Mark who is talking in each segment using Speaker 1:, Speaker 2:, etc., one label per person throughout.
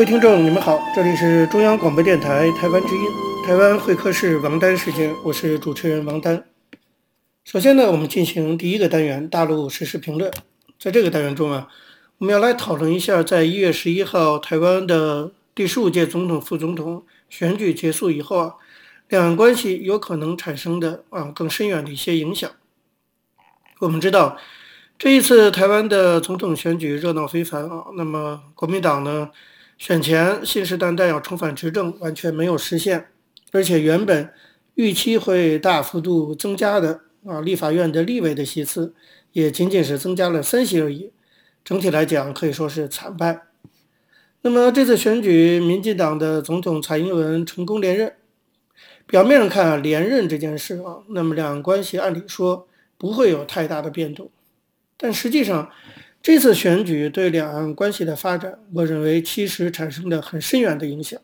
Speaker 1: 各位听众，你们好，这里是中央广播电台台湾之音，台湾会客室王丹时间，我是主持人王丹。首先呢，我们进行第一个单元大陆实时评论。在这个单元中啊，我们要来讨论一下，在一月十一号台湾的第十五届总统、副总统选举结束以后啊，两岸关系有可能产生的啊更深远的一些影响。我们知道，这一次台湾的总统选举热闹非凡啊，那么国民党呢，选前信誓旦旦要重返执政，完全没有实现，而且原本预期会大幅度增加的啊，立法院的立委的席次也仅仅是增加了三席而已，整体来讲可以说是惨败。那么这次选举，民进党的总统蔡英文成功连任，表面上看啊，连任这件事啊，那么两岸关系按理说不会有太大的变动，但实际上。这次选举对两岸关系的发展，我认为其实产生了很深远的影响。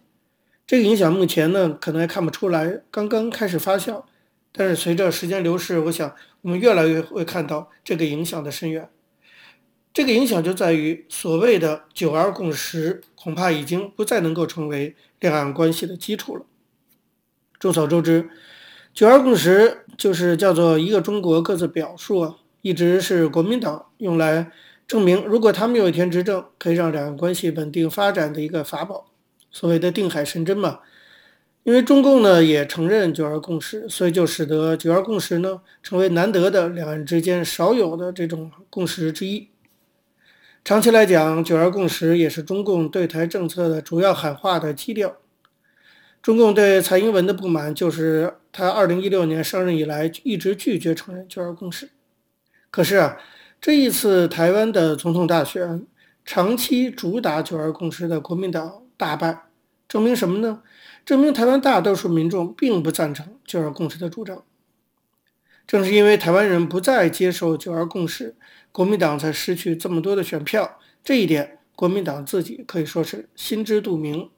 Speaker 1: 这个影响目前呢，可能还看不出来，刚刚开始发酵。但是随着时间流逝，我想我们越来越会看到这个影响的深远。这个影响就在于所谓的“九二共识”，恐怕已经不再能够成为两岸关系的基础了。众所周知，“九二共识”就是叫做一个中国各自表述啊，一直是国民党用来。证明，如果他们有一天执政，可以让两岸关系稳定发展的一个法宝，所谓的定海神针嘛。因为中共呢也承认九二共识，所以就使得九二共识呢成为难得的两岸之间少有的这种共识之一。长期来讲，九二共识也是中共对台政策的主要喊话的基调。中共对蔡英文的不满，就是他二零一六年上任以来一直拒绝承认九二共识。可是啊。这一次台湾的总统大选，长期主打“九二共识”的国民党大败，证明什么呢？证明台湾大多数民众并不赞成“九二共识”的主张。正是因为台湾人不再接受“九二共识”，国民党才失去这么多的选票。这一点，国民党自己可以说是心知肚明。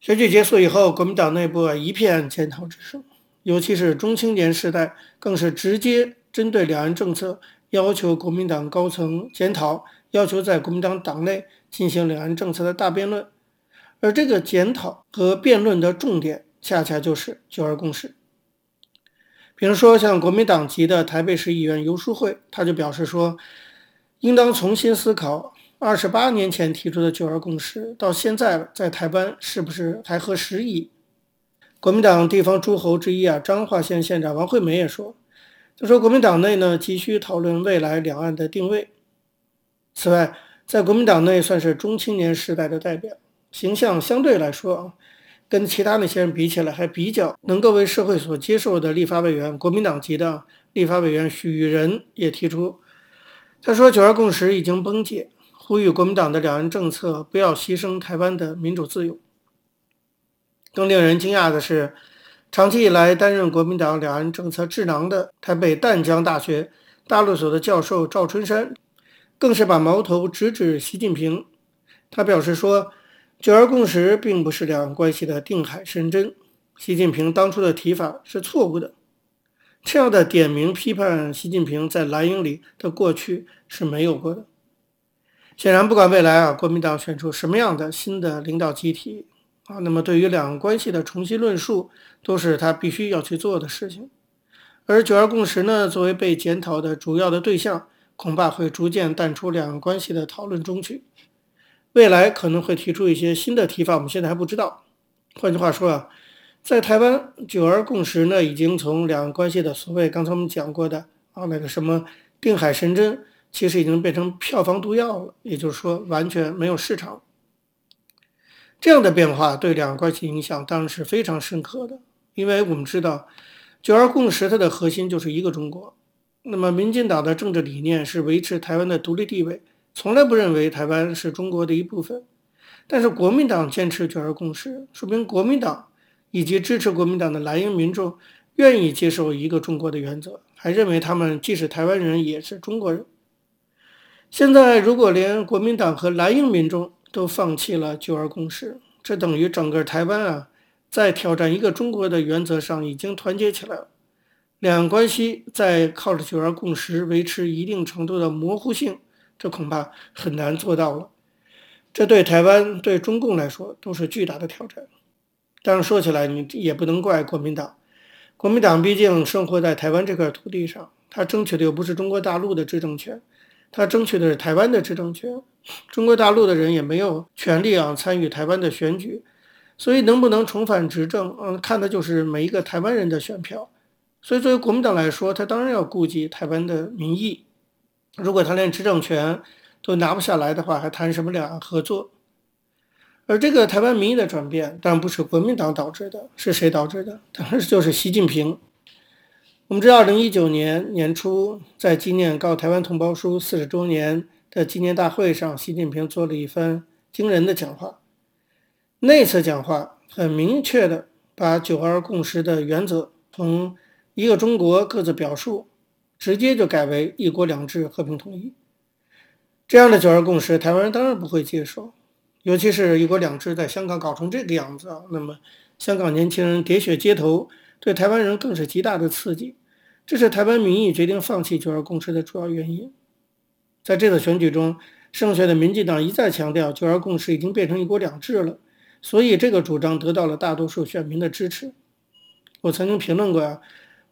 Speaker 1: 选举结束以后，国民党内部一片检讨之声，尤其是中青年时代，更是直接。针对两岸政策，要求国民党高层检讨，要求在国民党党内进行两岸政策的大辩论，而这个检讨和辩论的重点，恰恰就是九二共识。比如说，像国民党籍的台北市议员游淑慧，他就表示说，应当重新思考二十八年前提出的九二共识，到现在在台湾是不是还合时宜？国民党地方诸侯之一啊，彰化县县长王惠美也说。就说国民党内呢，急需讨论未来两岸的定位。此外，在国民党内算是中青年时代的代表，形象相对来说啊，跟其他那些人比起来，还比较能够为社会所接受的立法委员，国民党籍的立法委员许仁也提出，他说“九二共识”已经崩解，呼吁国民党的两岸政策不要牺牲台湾的民主自由。更令人惊讶的是。长期以来担任国民党两岸政策智囊的台北淡江大学大陆所的教授赵春山，更是把矛头直指习近平。他表示说：“九二共识并不是两岸关系的定海神针，习近平当初的提法是错误的。”这样的点名批判习近平在蓝营里的过去是没有过的。显然，不管未来啊，国民党选出什么样的新的领导集体。啊，那么对于两岸关系的重新论述，都是他必须要去做的事情。而九二共识呢，作为被检讨的主要的对象，恐怕会逐渐淡出两岸关系的讨论中去。未来可能会提出一些新的提法，我们现在还不知道。换句话说啊，在台湾，九二共识呢，已经从两岸关系的所谓刚才我们讲过的啊那个什么定海神针，其实已经变成票房毒药了，也就是说完全没有市场。这样的变化对两岸关系影响当然是非常深刻的，因为我们知道“九二共识”它的核心就是一个中国。那么，民进党的政治理念是维持台湾的独立地位，从来不认为台湾是中国的一部分。但是，国民党坚持“九二共识”，说明国民党以及支持国民党的蓝营民众愿意接受一个中国的原则，还认为他们既是台湾人，也是中国人。现在，如果连国民党和蓝营民众都放弃了“九二共识”，这等于整个台湾啊，在挑战一个中国的原则上已经团结起来了。两岸关系在靠着“九二共识”维持一定程度的模糊性，这恐怕很难做到了。这对台湾、对中共来说都是巨大的挑战。但是，说起来你也不能怪国民党，国民党毕竟生活在台湾这块土地上，他争取的又不是中国大陆的执政权。他争取的是台湾的执政权，中国大陆的人也没有权利啊参与台湾的选举，所以能不能重返执政，嗯，看的就是每一个台湾人的选票。所以作为国民党来说，他当然要顾及台湾的民意。如果他连执政权都拿不下来的话，还谈什么两岸合作？而这个台湾民意的转变，当然不是国民党导致的，是谁导致的？当然就是习近平。我们知道，二零一九年年初，在纪念《告台湾同胞书》四十周年的纪念大会上，习近平做了一番惊人的讲话。那次讲话很明确地把“九二共识”的原则从一个中国各自表述，直接就改为“一国两制”和平统一。这样的“九二共识”，台湾人当然不会接受，尤其是一国两制在香港搞成这个样子啊，那么香港年轻人喋血街头。对台湾人更是极大的刺激，这是台湾民意决定放弃九二共识的主要原因。在这次选举中，胜选的民进党一再强调九二共识已经变成一国两制了，所以这个主张得到了大多数选民的支持。我曾经评论过啊，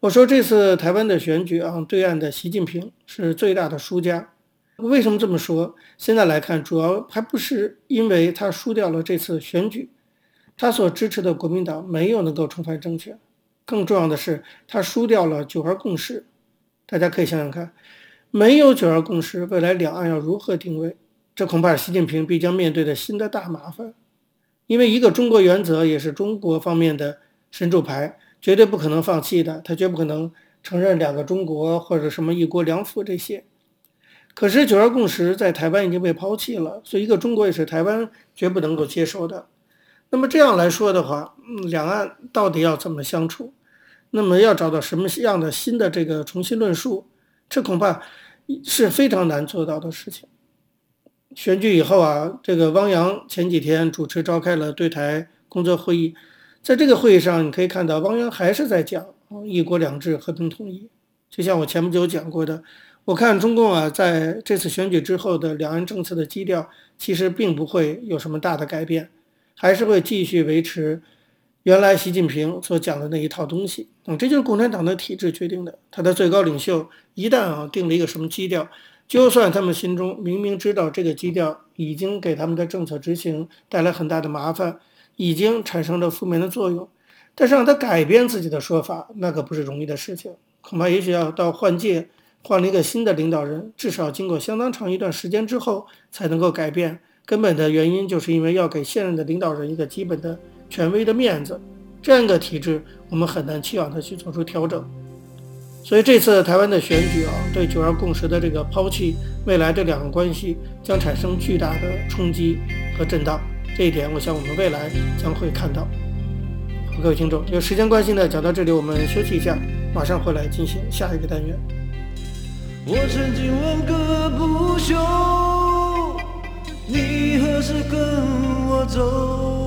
Speaker 1: 我说这次台湾的选举啊，对岸的习近平是最大的输家。为什么这么说？现在来看，主要还不是因为他输掉了这次选举，他所支持的国民党没有能够重返政权。更重要的是，他输掉了九二共识。大家可以想想看，没有九二共识，未来两岸要如何定位？这恐怕是习近平必将面对的新的大麻烦。因为一个中国原则也是中国方面的神主牌，绝对不可能放弃的。他绝不可能承认两个中国或者什么一国两府这些。可是九二共识在台湾已经被抛弃了，所以一个中国也是台湾绝不能够接受的。那么这样来说的话，两岸到底要怎么相处？那么要找到什么样的新的这个重新论述，这恐怕是非常难做到的事情。选举以后啊，这个汪洋前几天主持召开了对台工作会议，在这个会议上，你可以看到汪洋还是在讲“一国两制”“和平统一”。就像我前不久讲过的，我看中共啊，在这次选举之后的两岸政策的基调，其实并不会有什么大的改变，还是会继续维持。原来习近平所讲的那一套东西，嗯，这就是共产党的体制决定的。他的最高领袖一旦啊定了一个什么基调，就算他们心中明明知道这个基调已经给他们的政策执行带来很大的麻烦，已经产生了负面的作用，但是让他改变自己的说法，那可不是容易的事情。恐怕也许要到换届，换了一个新的领导人，至少经过相当长一段时间之后才能够改变。根本的原因就是因为要给现任的领导人一个基本的。权威的面子，这样一个体制，我们很难期望它去做出调整。所以这次台湾的选举啊，对九二共识的这个抛弃，未来这两个关系将产生巨大的冲击和震荡。这一点，我想我们未来将会看到。好，各位听众，有时间关系呢，讲到这里，我们休息一下，马上回来进行下一个单元。
Speaker 2: 我曾经问个不休，你何时跟我走？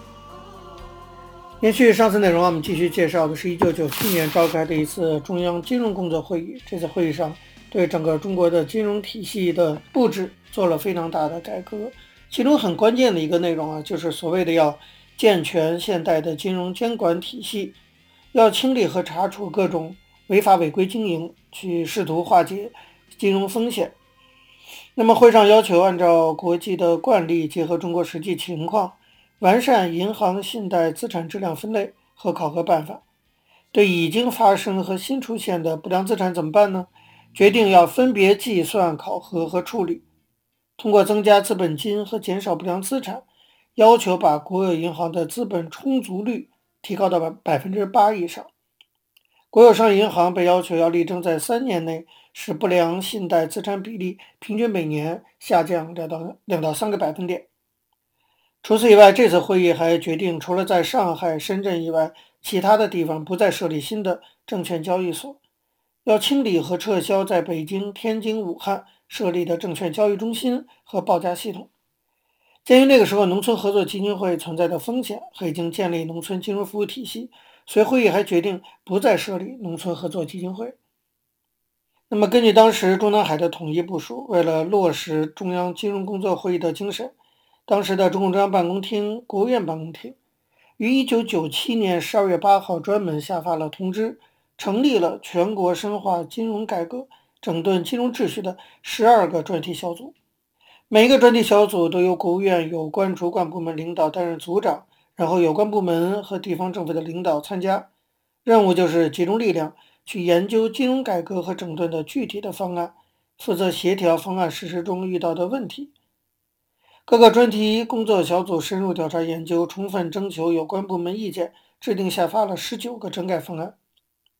Speaker 1: 延续上次内容，我们继续介绍的是1997年召开的一次中央金融工作会议。这次会议上，对整个中国的金融体系的布置做了非常大的改革。其中很关键的一个内容啊，就是所谓的要健全现代的金融监管体系，要清理和查处各种违法违规经营，去试图化解金融风险。那么会上要求按照国际的惯例，结合中国实际情况。完善银行信贷资产质量分类和考核办法，对已经发生和新出现的不良资产怎么办呢？决定要分别计算、考核和处理。通过增加资本金和减少不良资产，要求把国有银行的资本充足率提高到百百分之八以上。国有商业银行被要求要力争在三年内使不良信贷资产比例平均每年下降两到两到三个百分点。除此以外，这次会议还决定，除了在上海、深圳以外，其他的地方不再设立新的证券交易所，要清理和撤销在北京、天津、武汉设立的证券交易中心和报价系统。鉴于那个时候农村合作基金会存在的风险和已经建立农村金融服务体系，所以会议还决定不再设立农村合作基金会。那么，根据当时中南海的统一部署，为了落实中央金融工作会议的精神。当时的中共中央办公厅、国务院办公厅于一九九七年十二月八号专门下发了通知，成立了全国深化金融改革、整顿金融秩序的十二个专题小组。每一个专题小组都由国务院有关主管部门领导担任组长，然后有关部门和地方政府的领导参加。任务就是集中力量去研究金融改革和整顿的具体的方案，负责协调方案实施中遇到的问题。各个专题工作小组深入调查研究，充分征求有关部门意见，制定下发了十九个整改方案。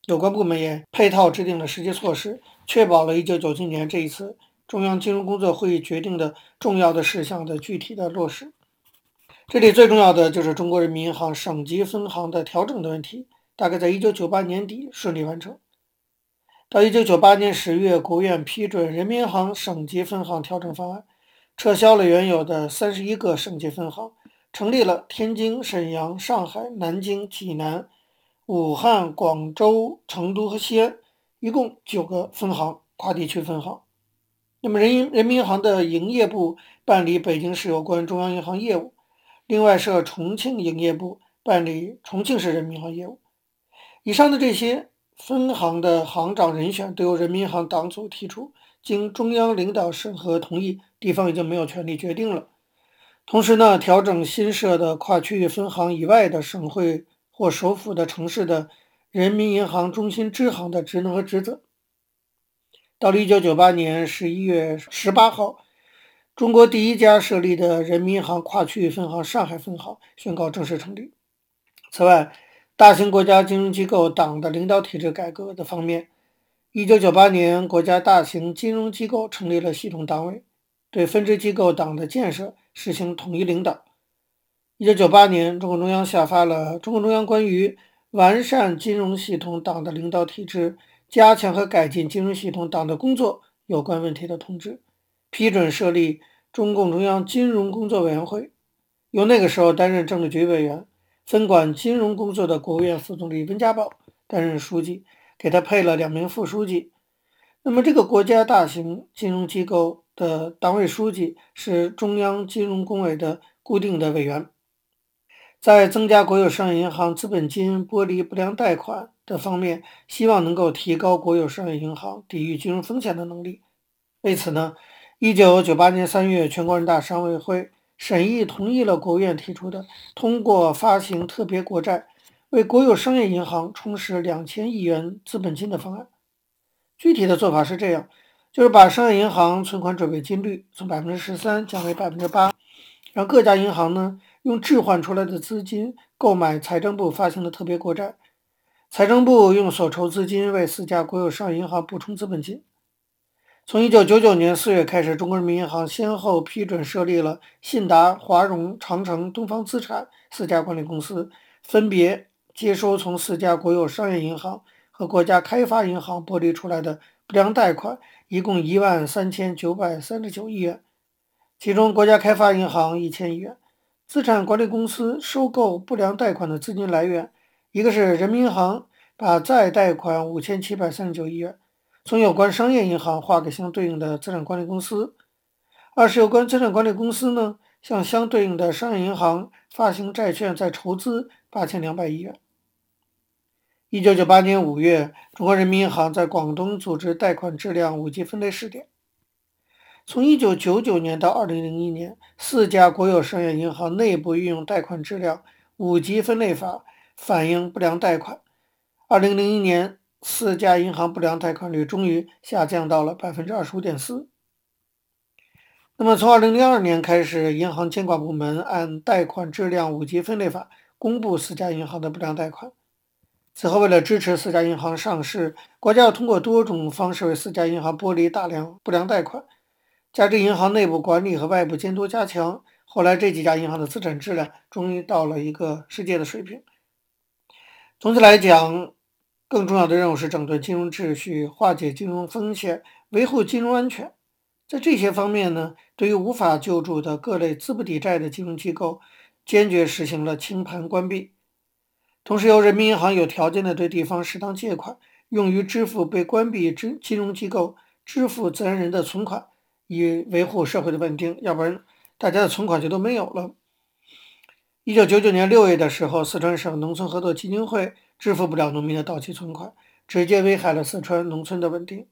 Speaker 1: 有关部门也配套制定了实际措施，确保了1997年这一次中央金融工作会议决定的重要的事项的具体的落实。这里最重要的就是中国人民银行省级分行的调整的问题，大概在1998年底顺利完成。到1998年十月，国务院批准人民银行省级分行调整方案。撤销了原有的三十一个省级分行，成立了天津、沈阳、上海、南京、济南、武汉、广州、成都和西安，一共九个分行，跨地区分行。那么人人民银行的营业部办理北京市有关中央银行业务，另外设重庆营业部办理重庆市人民银行业务。以上的这些分行的行长人选都由人民银行党组提出。经中央领导审核同意，地方已经没有权利决定了。同时呢，调整新设的跨区域分行以外的省会或首府的城市的人民银行中心支行的职能和职责。到了一九九八年十一月十八号，中国第一家设立的人民银行跨区域分行上海分行宣告正式成立。此外，大型国家金融机构党的领导体制改革的方面。一九九八年，国家大型金融机构成立了系统党委，对分支机构党的建设实行统一领导。一九九八年，中共中央下发了《中共中央关于完善金融系统党的领导体制、加强和改进金融系统党的工作有关问题的通知》，批准设立中共中央金融工作委员会，由那个时候担任政治局委员、分管金融工作的国务院副总理温家宝担任书记。给他配了两名副书记。那么，这个国家大型金融机构的党委书记是中央金融工委的固定的委员。在增加国有商业银行资本金剥离不良贷款的方面，希望能够提高国有商业银行抵御金融风险的能力。为此呢，一九九八年三月，全国人大常委会审议同意了国务院提出的通过发行特别国债。为国有商业银行充实两千亿元资本金的方案，具体的做法是这样：就是把商业银行存款准备金率从百分之十三降为百分之八，让各家银行呢用置换出来的资金购买财政部发行的特别国债，财政部用所筹资金为四家国有商业银行补充资本金。从1999年4月开始，中国人民银行先后批准设立了信达、华融、长城、东方资产四家管理公司，分别接收从四家国有商业银行和国家开发银行剥离出来的不良贷款，一共一万三千九百三十九亿元，其中国家开发银行一千亿元。资产管理公司收购不良贷款的资金来源，一个是人民银行把再贷款五千七百三十九亿元。从有关商业银行划给相对应的资产管理公司，二是有关资产管理公司呢，向相对应的商业银行发行债券再筹资八千两百亿元。一九九八年五月，中国人民银行在广东组织贷款质量五级分类试点。从一九九九年到二零零一年，四家国有商业银行内部运用贷款质量五级分类法反映不良贷款。二零零一年。四家银行不良贷款率终于下降到了百分之二十五点四。那么，从二零零二年开始，银行监管部门按贷款质量五级分类法公布四家银行的不良贷款。此后，为了支持四家银行上市，国家要通过多种方式为四家银行剥离大量不良贷款，加之银行内部管理和外部监督加强，后来这几家银行的资产质量终于到了一个世界的水平。总体来讲，更重要的任务是整顿金融秩序、化解金融风险、维护金融安全。在这些方面呢，对于无法救助的各类资不抵债的金融机构，坚决实行了清盘关闭。同时，由人民银行有条件的对地方适当借款，用于支付被关闭之金融机构支付自然人的存款，以维护社会的稳定。要不然，大家的存款就都没有了。一九九九年六月的时候，四川省农村合作基金会。支付不了农民的到期存款，直接危害了四川农村的稳定。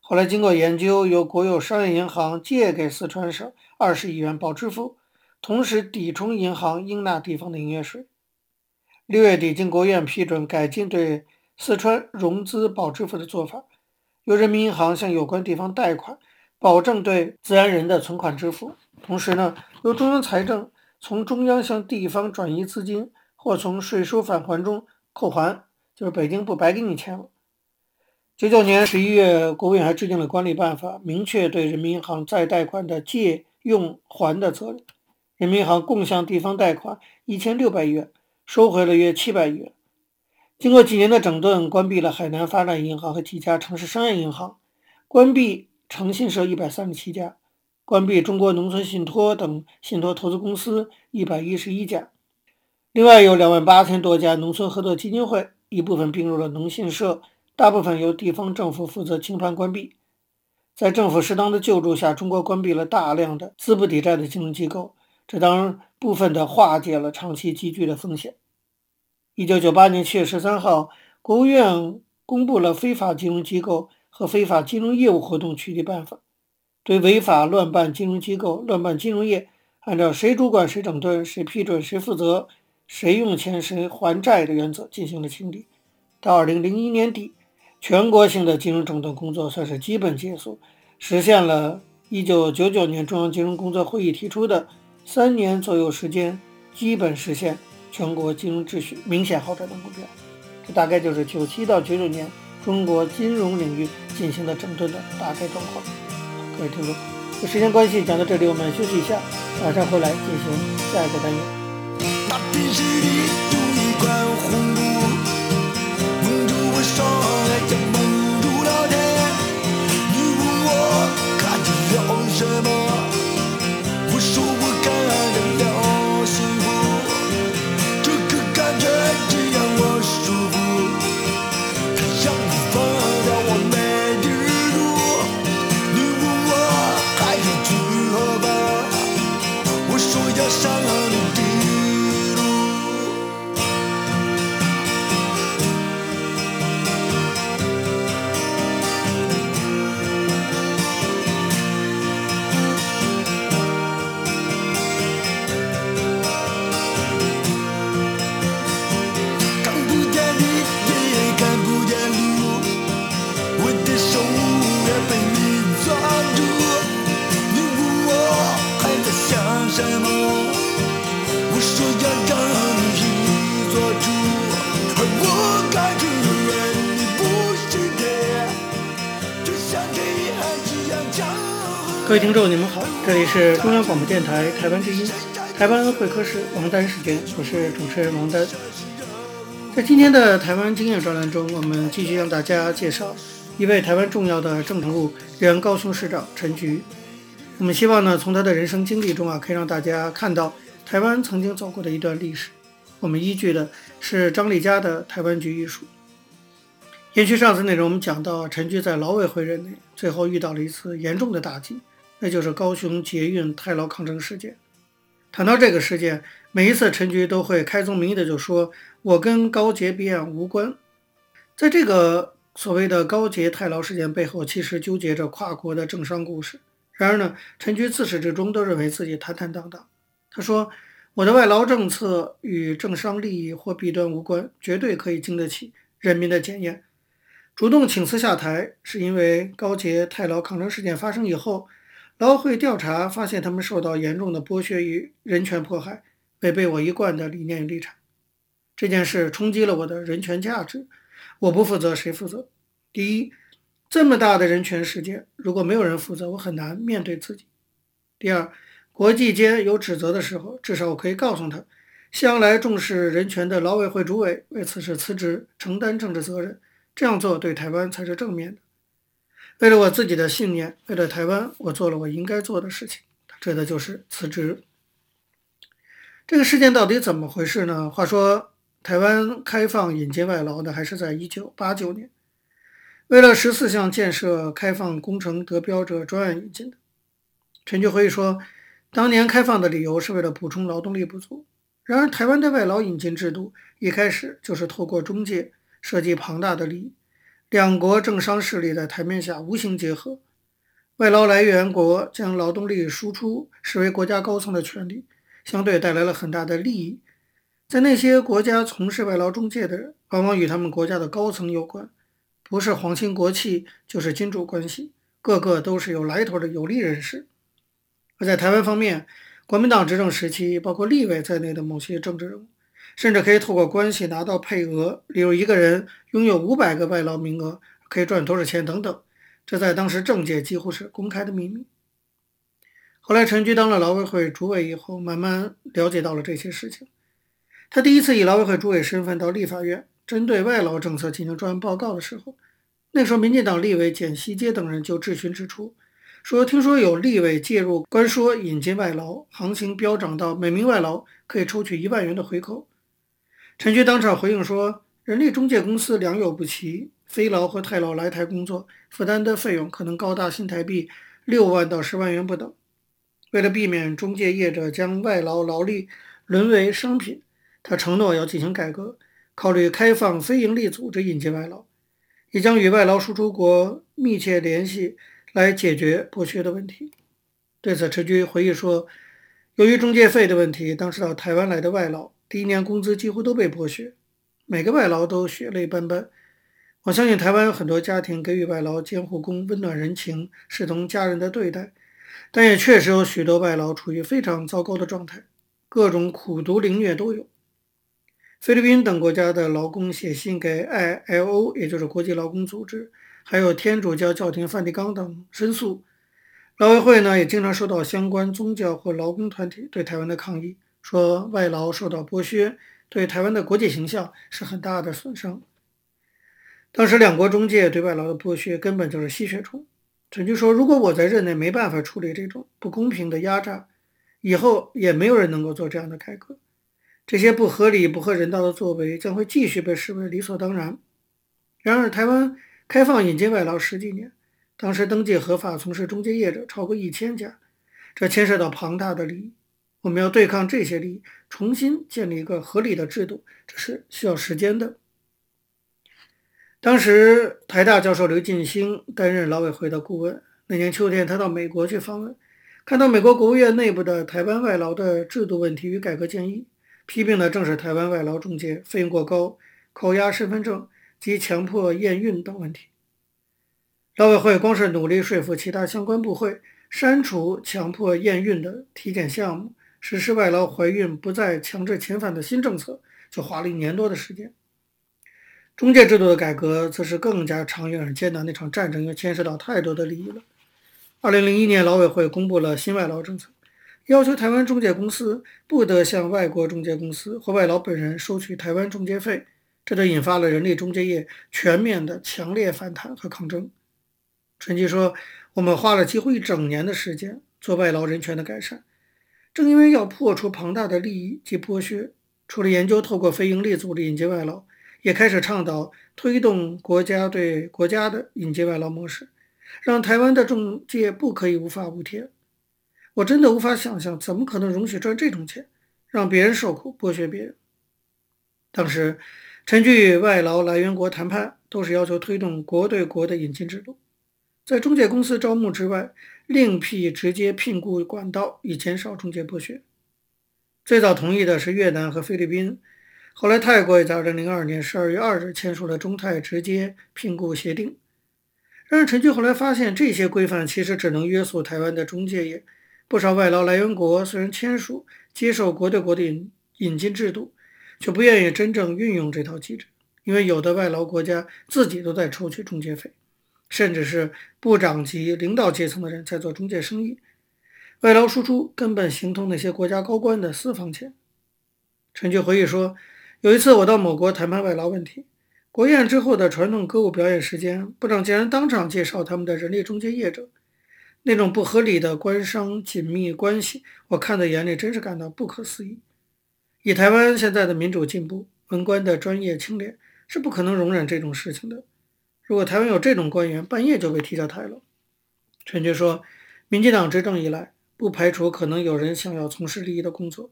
Speaker 1: 后来经过研究，由国有商业银行借给四川省二十亿元保支付，同时抵充银行应纳地方的营业税。六月底，经国务院批准改进对四川融资保支付的做法，由人民银行向有关地方贷款，保证对自然人的存款支付。同时呢，由中央财政从中央向地方转移资金，或从税收返还中。扣还就是北京不白给你钱了。九九年十一月，国务院还制定了管理办法，明确对人民银行再贷款的借用还的责任。人民银行共向地方贷款一千六百亿元，收回了约七百亿元。经过几年的整顿，关闭了海南发展银行和几家城市商业银行，关闭诚信社一百三十七家，关闭中国农村信托等信托投资公司一百一十一家。另外有两万八千多家农村合作基金会，一部分并入了农信社，大部分由地方政府负责清盘关闭。在政府适当的救助下，中国关闭了大量的资不抵债的金融机构，这当然部分的化解了长期积聚的风险。一九九八年七月十三号，国务院公布了《非法金融机构和非法金融业务活动取缔办法》，对违法乱办金融机构、乱办金融业，按照谁主管谁整顿、谁批准谁负责。谁用钱谁还债的原则进行了清理。到二零零一年底，全国性的金融整顿工作算是基本结束，实现了一九九九年中央金融工作会议提出的三年左右时间，基本实现全国金融秩序明显好转的目标。这大概就是九七到九九年中国金融领域进行的整顿的大概状况。各位听众，有时间关系讲到这里，我们休息一下，马上回来进行下一个单元。
Speaker 2: 那平时里有一块红布，蒙住我双方？我说要
Speaker 1: 各位听众，你们好，这里是中央广播电台台湾之音，台湾会客室王丹时间，我是主持人王丹。在今天的台湾经验专栏中，我们继续向大家介绍一位台湾重要的政治人物，原高雄市长陈菊。我们希望呢，从他的人生经历中啊，可以让大家看到台湾曾经走过的一段历史。我们依据的是张丽佳的《台湾局艺术》。延续上次内容，我们讲到陈菊在劳委会任内，最后遇到了一次严重的打击。那就是高雄捷运太劳抗争事件。谈到这个事件，每一次陈菊都会开宗明义的就说：“我跟高捷弊案无关。”在这个所谓的高捷太劳事件背后，其实纠结着跨国的政商故事。然而呢，陈菊自始至终都认为自己坦坦荡荡。他说：“我的外劳政策与政商利益或弊端无关，绝对可以经得起人民的检验。”主动请辞下台，是因为高捷太劳抗争事件发生以后。劳会调查发现，他们受到严重的剥削与人权迫害，违背我一贯的理念与立场。这件事冲击了我的人权价值，我不负责，谁负责？第一，这么大的人权事件，如果没有人负责，我很难面对自己。第二，国际间有指责的时候，至少我可以告诉他，向来重视人权的劳委会主委为此事辞职，承担政治责任，这样做对台湾才是正面的。为了我自己的信念，为了台湾，我做了我应该做的事情，这的就是辞职。这个事件到底怎么回事呢？话说，台湾开放引进外劳的还是在一九八九年，为了十四项建设开放工程得标者专案引进的。陈菊回忆说，当年开放的理由是为了补充劳动力不足。然而，台湾的外劳引进制度一开始就是透过中介，涉及庞大的利益。两国政商势力在台面下无形结合，外劳来源国将劳动力输出视为国家高层的权利，相对带来了很大的利益。在那些国家从事外劳中介的人，往往与他们国家的高层有关，不是皇亲国戚，就是金主关系，个个都是有来头的有利人士。而在台湾方面，国民党执政时期，包括立委在内的某些政治人物。甚至可以透过关系拿到配额，例如一个人拥有五百个外劳名额，可以赚多少钱等等。这在当时政界几乎是公开的秘密。后来陈菊当了劳委会主委以后，慢慢了解到了这些事情。他第一次以劳委会主委身份到立法院，针对外劳政策进行专案报告的时候，那时候民进党立委简西街等人就质询指出，说听说有立委介入关说引进外劳，行情飙涨到每名外劳可以抽取一万元的回扣。陈菊当场回应说：“人力中介公司良莠不齐，非劳和泰劳来台工作，负担的费用可能高达新台币六万到十万元不等。为了避免中介业者将外劳劳力沦为商品，他承诺要进行改革，考虑开放非营利组织引进外劳，也将与外劳输出国密切联系，来解决剥削的问题。”对此，陈菊回忆说：“由于中介费的问题，当时到台湾来的外劳。”第一年工资几乎都被剥削，每个外劳都血泪斑斑。我相信台湾有很多家庭给予外劳监护工温暖人情，视同家人的对待，但也确实有许多外劳处于非常糟糕的状态，各种苦毒凌虐都有。菲律宾等国家的劳工写信给 ILO，也就是国际劳工组织，还有天主教教廷梵蒂冈等申诉。劳委会呢，也经常收到相关宗教或劳工团体对台湾的抗议。说外劳受到剥削，对台湾的国际形象是很大的损伤。当时两国中介对外劳的剥削根本就是吸血虫。陈菊说：“如果我在任内没办法处理这种不公平的压榨，以后也没有人能够做这样的改革。这些不合理、不合人道的作为将会继续被视为理所当然。”然而，台湾开放引进外劳十几年，当时登记合法从事中介业者超过一千家，这牵涉到庞大的利益。我们要对抗这些利益，重新建立一个合理的制度，这是需要时间的。当时台大教授刘进兴担任劳委会的顾问，那年秋天他到美国去访问，看到美国国务院内部的台湾外劳的制度问题与改革建议，批评的正是台湾外劳中介费用过高、扣押身份证及强迫验孕等问题。劳委会光是努力说服其他相关部会删除强迫验孕的体检项目。实施外劳怀孕不再强制遣返的新政策，就花了一年多的时间。中介制度的改革则是更加长远而艰难的一场战争，因为牵涉到太多的利益了。二零零一年，劳委会公布了新外劳政策，要求台湾中介公司不得向外国中介公司或外劳本人收取台湾中介费，这就引发了人力中介业全面的强烈反弹和抗争。陈吉说：“我们花了几乎一整年的时间做外劳人权的改善，正因为要破除庞大的利益及剥削，除了研究透过非营利组织引进外劳，也开始倡导推动国家对国家的引进外劳模式。”让台湾的中介不可以无法无天，我真的无法想象，怎么可能容许赚这种钱，让别人受苦，剥削别人。当时，陈菊与外劳来源国谈判，都是要求推动国对国的引进制度，在中介公司招募之外，另辟直接聘雇管道，以减少中介剥削。最早同意的是越南和菲律宾，后来泰国也在2002年12月2日签署了中泰直接聘雇协定。然而，陈菊后来发现，这些规范其实只能约束台湾的中介业。不少外劳来源国虽然签署接受国对国的引引进制度，却不愿意真正运用这套机制，因为有的外劳国家自己都在抽取中介费，甚至是部长级领导阶层的人在做中介生意，外劳输出根本形同那些国家高官的私房钱。陈菊回忆说，有一次我到某国谈判外劳问题。国宴之后的传统歌舞表演时间，部长竟然当场介绍他们的人力中介业者，那种不合理的官商紧密关系，我看在眼里，真是感到不可思议。以台湾现在的民主进步、文官的专业清廉，是不可能容忍这种事情的。如果台湾有这种官员，半夜就被踢下台了。陈菊说，民进党执政以来，不排除可能有人想要从事利益的工作，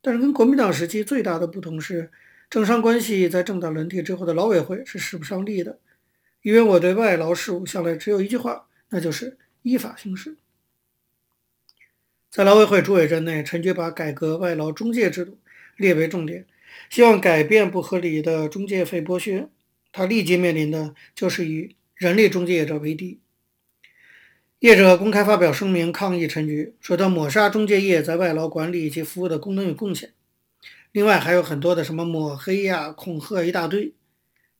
Speaker 1: 但是跟国民党时期最大的不同是。政商关系在政党轮替之后的劳委会是使不上力的，因为我对外劳事务向来只有一句话，那就是依法行事。在劳委会主委任内，陈菊把改革外劳中介制度列为重点，希望改变不合理的中介费剥削。他立即面临的就是与人力中介业者为敌，业者公开发表声明抗议陈局，说他抹杀中介业在外劳管理以及服务的功能与贡献。另外还有很多的什么抹黑呀、恐吓一大堆。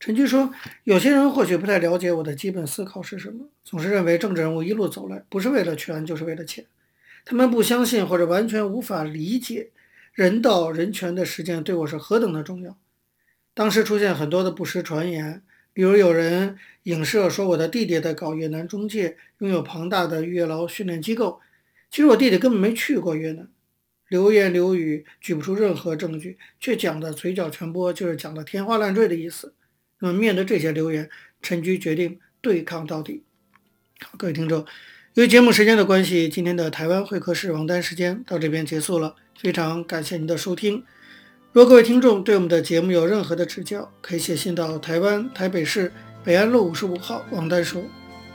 Speaker 1: 陈局说，有些人或许不太了解我的基本思考是什么，总是认为政治人物一路走来不是为了权就是为了钱。他们不相信或者完全无法理解人道人权的实践对我是何等的重要。当时出现很多的不实传言，比如有人影射说我的弟弟在搞越南中介，拥有庞大的越劳训练机构。其实我弟弟根本没去过越南。流言流语，举不出任何证据，却讲的嘴角全播，就是讲的天花乱坠的意思。那么面对这些流言，陈菊决定对抗到底。好，各位听众，由于节目时间的关系，今天的台湾会客室王丹时间到这边结束了。非常感谢您的收听。如果各位听众对我们的节目有任何的指教，可以写信到台湾台北市北安路五十五号王丹收，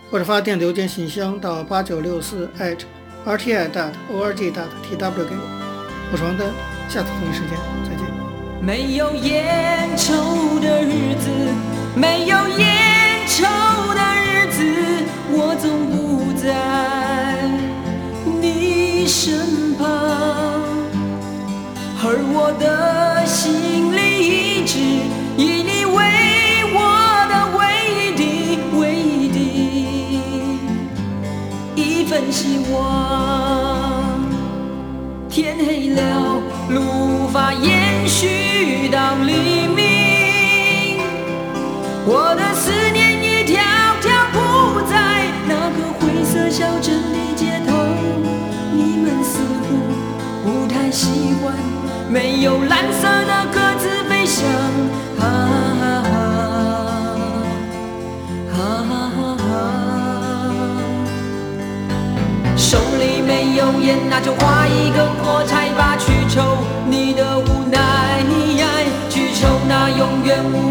Speaker 1: 或者发电邮件信箱到八九六四 @rti.org.tw 给我。我是王丹，下次同一时间再见。
Speaker 3: 没有烟抽的日子，没有烟抽的日子，我总不在你身旁，而我的心里一直就画一根火柴吧，去抽你的无奈，去抽那永远无。